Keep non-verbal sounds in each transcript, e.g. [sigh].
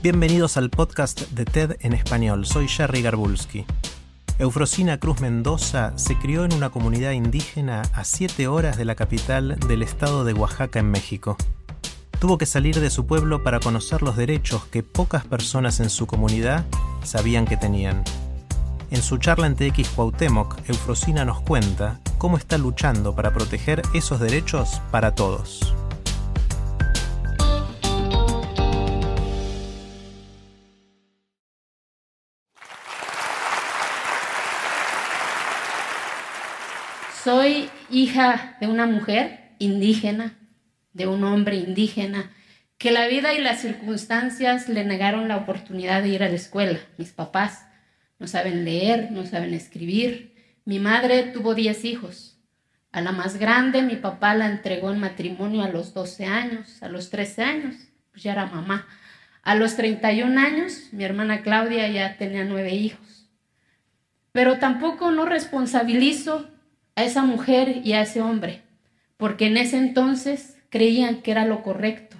Bienvenidos al podcast de TED en español. Soy Jerry Garbulski. Eufrosina Cruz Mendoza se crió en una comunidad indígena a 7 horas de la capital del estado de Oaxaca en México. Tuvo que salir de su pueblo para conocer los derechos que pocas personas en su comunidad sabían que tenían. En su charla en TX Cuauhtémoc, Eufrosina nos cuenta cómo está luchando para proteger esos derechos para todos. Soy hija de una mujer indígena, de un hombre indígena, que la vida y las circunstancias le negaron la oportunidad de ir a la escuela. Mis papás no saben leer, no saben escribir. Mi madre tuvo 10 hijos. A la más grande mi papá la entregó en matrimonio a los 12 años, a los 13 años, pues ya era mamá. A los 31 años mi hermana Claudia ya tenía nueve hijos. Pero tampoco no responsabilizo a esa mujer y a ese hombre, porque en ese entonces creían que era lo correcto.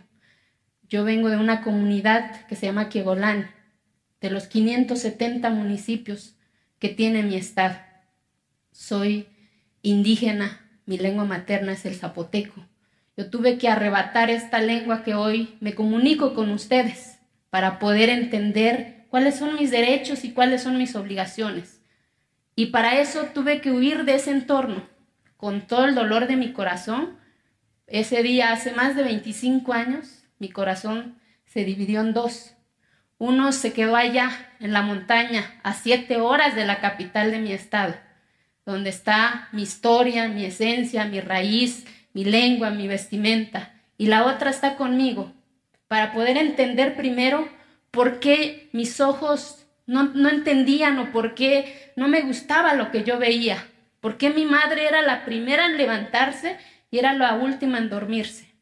Yo vengo de una comunidad que se llama Kiegolán, de los 570 municipios que tiene mi estado. Soy indígena, mi lengua materna es el zapoteco. Yo tuve que arrebatar esta lengua que hoy me comunico con ustedes para poder entender cuáles son mis derechos y cuáles son mis obligaciones. Y para eso tuve que huir de ese entorno, con todo el dolor de mi corazón. Ese día, hace más de 25 años, mi corazón se dividió en dos. Uno se quedó allá, en la montaña, a siete horas de la capital de mi estado, donde está mi historia, mi esencia, mi raíz, mi lengua, mi vestimenta. Y la otra está conmigo, para poder entender primero por qué mis ojos no, entendían o por qué no me gustaba lo que yo veía, por qué mi madre era la primera en levantarse y era la última en dormirse.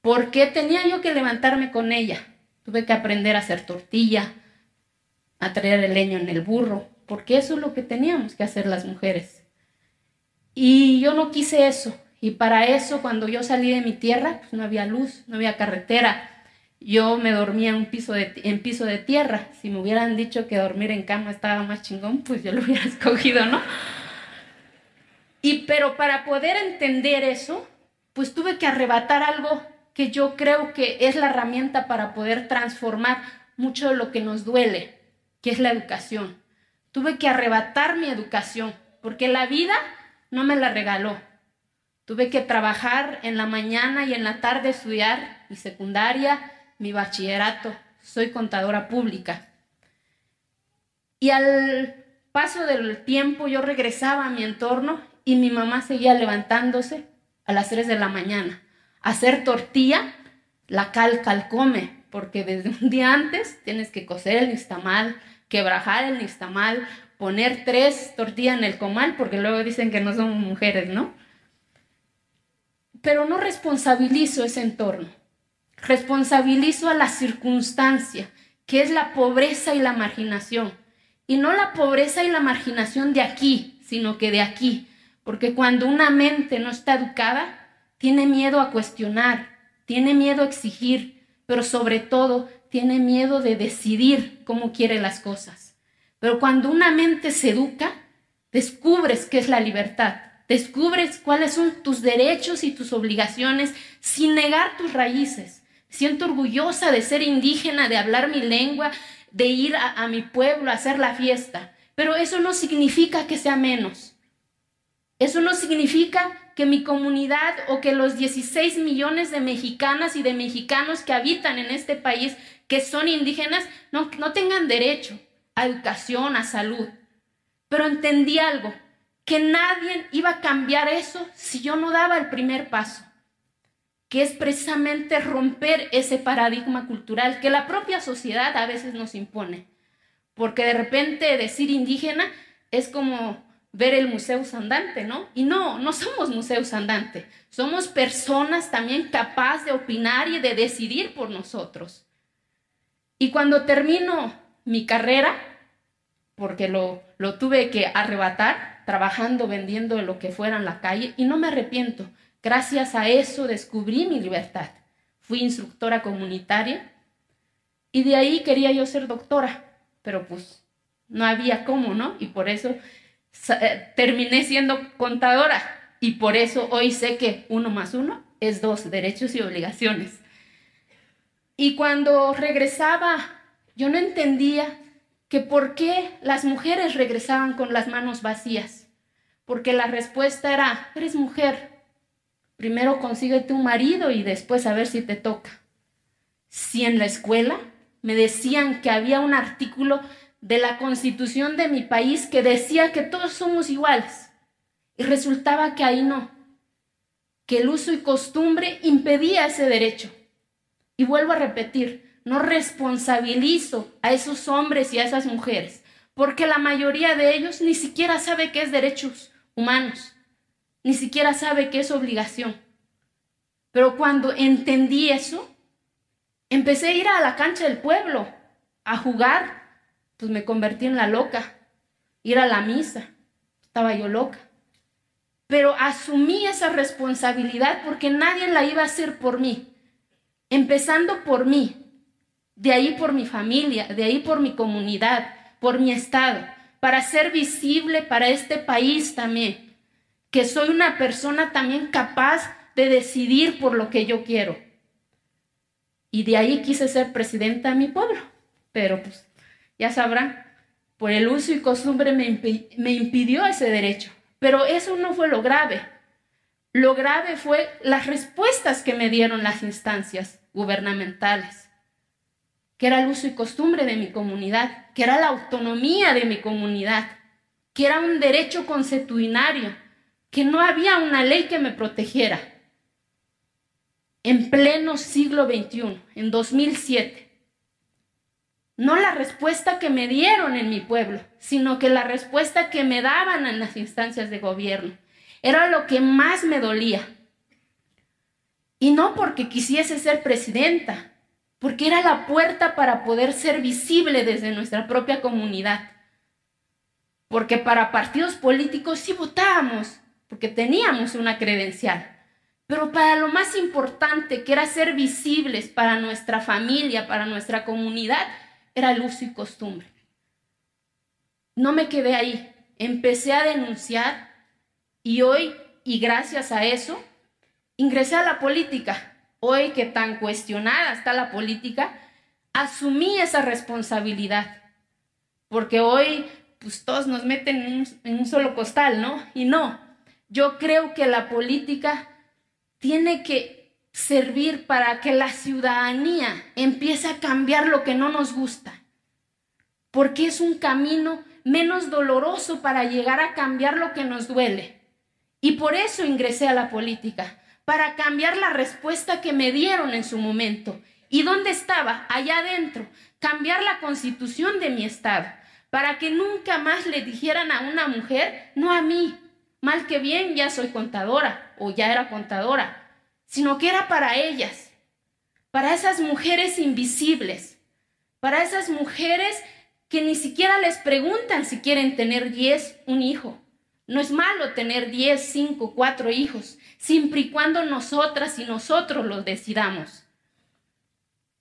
¿Por qué tenía yo que levantarme con ella? Tuve que aprender a hacer tortilla, a traer el leño en el burro, porque eso es lo que teníamos que hacer las mujeres. Y yo no quise eso. Y para eso, cuando yo salí de mi tierra, pues no había luz, no había carretera, yo me dormía en, piso de, piso de tierra. Si me hubieran dicho que dormir en cama estaba más chingón, pues yo lo hubiera [laughs] escogido, ¿no? Y pero para poder entender eso, pues tuve que arrebatar algo que yo creo que es la herramienta para poder transformar mucho de lo que nos duele, que es la educación. Tuve que arrebatar mi educación, porque la vida no me la regaló. Tuve que trabajar en la mañana y en la tarde estudiar mi secundaria, mi bachillerato, soy contadora pública. Y al paso del tiempo yo regresaba a mi entorno y mi mamá seguía levantándose a las 3 de la mañana a hacer tortilla, la cal calcome, porque desde un día antes tienes que cocer el nixtamal, quebrajar el nixtamal, poner tres tortillas en el comal, porque luego dicen que no somos mujeres, ¿no? Pero no responsabilizo ese entorno. Responsabilizo a la circunstancia, que es la pobreza y la marginación. Y no la pobreza y la marginación de aquí, sino que de aquí. Porque cuando una mente no está educada, tiene miedo a cuestionar, tiene miedo a exigir, pero sobre todo tiene miedo de decidir cómo quiere las cosas. Pero cuando una mente se educa, descubres qué es la libertad, descubres cuáles son tus derechos y tus obligaciones sin negar tus raíces Siento orgullosa de ser indígena, de hablar mi lengua, de ir a, mi pueblo a hacer la fiesta. Pero eso no significa que sea menos. Eso no significa que mi comunidad o que los 16 millones de mexicanas y de mexicanos que habitan en este país, que son indígenas, no tengan derecho a educación, a salud. Pero entendí algo, que nadie iba a cambiar eso si yo no daba el primer paso, que es precisamente romper ese paradigma cultural que la propia sociedad a veces nos impone. Porque de repente decir indígena es como ver el museo andante, ¿no? Y no, no somos museos andante, somos personas también capaces de opinar y de decidir por nosotros. Y cuando termino mi carrera, porque lo, lo tuve que arrebatar, trabajando, vendiendo lo que fuera en la calle, y no me arrepiento. Gracias a eso descubrí mi libertad. Fui instructora comunitaria y de ahí quería yo ser doctora, pero pues no había cómo, ¿no? Y por eso eh, terminé siendo contadora y por eso hoy sé que uno más uno es dos, derechos y obligaciones. Y cuando regresaba, yo no entendía que por qué las mujeres regresaban con las manos vacías. Porque la respuesta era, eres mujer, primero consíguete un marido y después a ver si te toca. Si en la escuela me decían que había un artículo de la constitución de mi país que decía que todos somos iguales. Y resultaba que ahí no, que el uso y costumbre impedía ese derecho. Y vuelvo a repetir, no responsabilizo a esos hombres y a esas mujeres, porque la mayoría de ellos ni siquiera sabe qué es derechos humanos, ni siquiera sabe qué es obligación. Pero cuando entendí eso, empecé a ir a la cancha del pueblo, a jugar, pues me convertí en la loca. Ir a la misa, estaba yo loca. Pero asumí esa responsabilidad porque nadie la iba a hacer por mí. Empezando por mí, de ahí por mi familia, de ahí por mi comunidad, por mi estado, para ser visible para este país también, que soy una persona también capaz de decidir por lo que yo quiero. Y de ahí quise ser presidenta de mi pueblo, pero pues ya sabrán, por el uso y costumbre me, impidió ese derecho. Pero eso no fue lo grave. Lo grave fue las respuestas que me dieron las instancias gubernamentales, que era el uso y costumbre de mi comunidad, que era la autonomía de mi comunidad, que era un derecho consuetudinario, que no había una ley que me protegiera. En pleno siglo XXI, en 2007, no la respuesta que me dieron en mi pueblo, sino que la respuesta que me daban en las instancias de gobierno. Era lo que más me dolía. Y no porque quisiese ser presidenta, porque era la puerta para poder ser visible desde nuestra propia comunidad. Porque para partidos políticos sí votábamos, porque teníamos una credencial. Pero para lo más importante, que era ser visibles para nuestra familia, para nuestra comunidad, era el uso y costumbre. No me quedé ahí, empecé a denunciar y hoy, y gracias a eso, ingresé a la política. Hoy que tan cuestionada está la política, asumí esa responsabilidad. Porque hoy, pues todos nos meten en un, en un solo costal, ¿no? Y no, yo creo que la política tiene que servir para que la ciudadanía empiece a cambiar lo que no nos gusta, porque es un camino menos doloroso para llegar a cambiar lo que nos duele. Y por eso ingresé a la política, para cambiar la respuesta que me dieron en su momento. ¿Y dónde estaba? Allá adentro. Cambiar la constitución de mi estado, para que nunca más le dijeran a una mujer, no a mí, mal que bien ya soy contadora o ya era contadora, sino que era para ellas, para esas mujeres invisibles, para esas mujeres que ni siquiera les preguntan si quieren tener 10, un hijo. No es malo tener 10, 5, 4 hijos, siempre y cuando nosotras y nosotros los decidamos.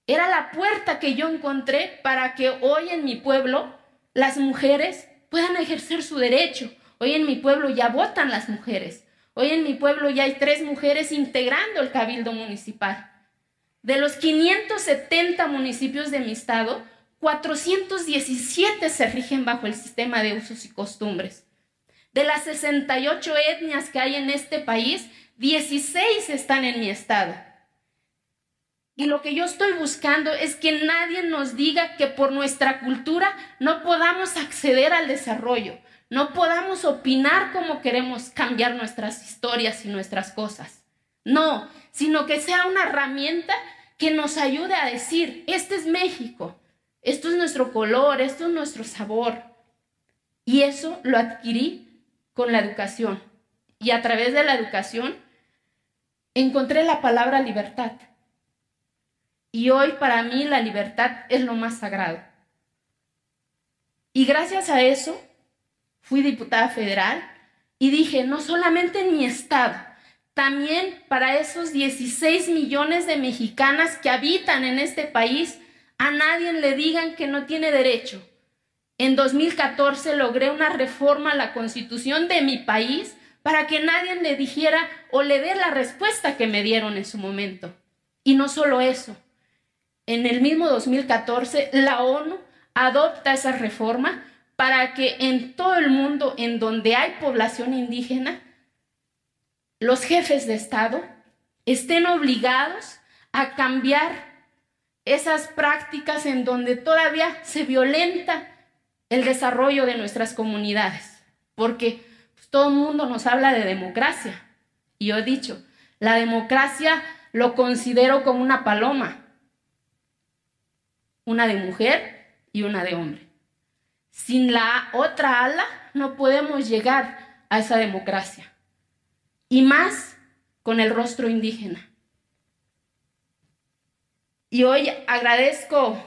Era la puerta que yo encontré para que hoy en mi pueblo las mujeres puedan ejercer su derecho. Hoy en mi pueblo ya votan las mujeres. Hoy en mi pueblo ya hay tres mujeres integrando el cabildo municipal. De los 570 municipios de mi estado, 417 se rigen bajo el sistema de usos y costumbres. De las 68 etnias que hay en este país, 16 están en mi estado. Y lo que yo estoy buscando es que nadie nos diga que por nuestra cultura no podamos acceder al desarrollo, no podamos opinar como queremos cambiar nuestras historias y nuestras cosas. No, sino que sea una herramienta que nos ayude a decir, este es México, esto es nuestro color, esto es nuestro sabor. Y eso lo adquirí con la educación. Y a través de la educación encontré la palabra libertad. Y hoy para mí la libertad es lo más sagrado. Y gracias a eso fui diputada federal y dije, no solamente en mi estado, también para esos 16 millones de mexicanas que habitan en este país, a nadie le digan que no tiene derecho. En 2014 logré una reforma a la constitución de mi país para que nadie le dijera o le dé la respuesta que me dieron en su momento. Y no solo eso, en el mismo 2014 la ONU adopta esa reforma para que en todo el mundo en donde hay población indígena, los jefes de Estado estén obligados a cambiar esas prácticas en donde todavía se violenta el desarrollo de nuestras comunidades, porque pues, todo el mundo nos habla de democracia. Y yo he dicho, la democracia lo considero como una paloma, una de mujer y una de hombre. Sin la otra ala no podemos llegar a esa democracia. Y más con el rostro indígena. Y hoy agradezco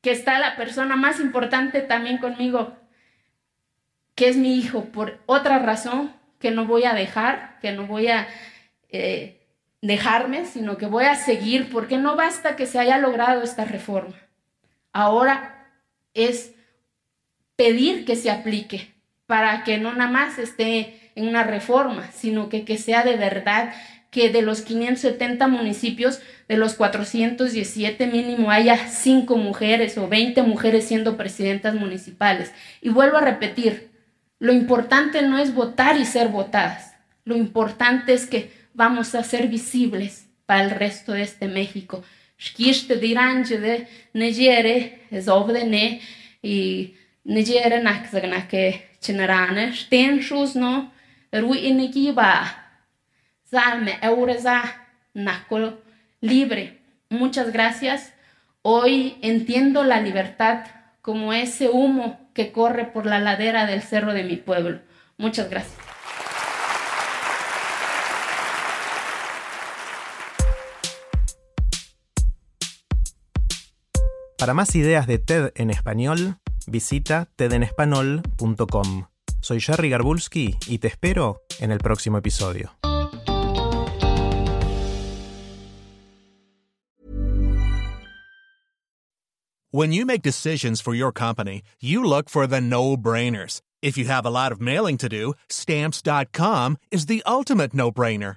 que está la persona más importante también conmigo, que es mi hijo, por otra razón que no voy a dejar, que no voy a eh, dejarme, sino que voy a seguir, porque no basta que se haya logrado esta reforma. Ahora es pedir que se aplique para que no nada más esté en una reforma, sino que, que sea de verdad que de los 570 municipios, de los 417 mínimo haya 5 mujeres o 20 mujeres siendo presidentas municipales. Y vuelvo a repetir, lo importante no es votar y ser votadas, lo importante es que vamos a ser visibles para el resto de este México. Y Nigeria nak que chinarane sten shus no ru iniki ba salme eureza naco libre. Muchas gracias. Hoy entiendo la libertad como ese humo que corre por la ladera del cerro de mi pueblo. Muchas gracias. Para más ideas de TED en español, visita tedenespanol.com. Soy Jerry Garbulski y te espero en el próximo episodio. When you make decisions for your company, you look for the no-brainers. If you have a lot of mailing to do, stamps.com is the ultimate no-brainer.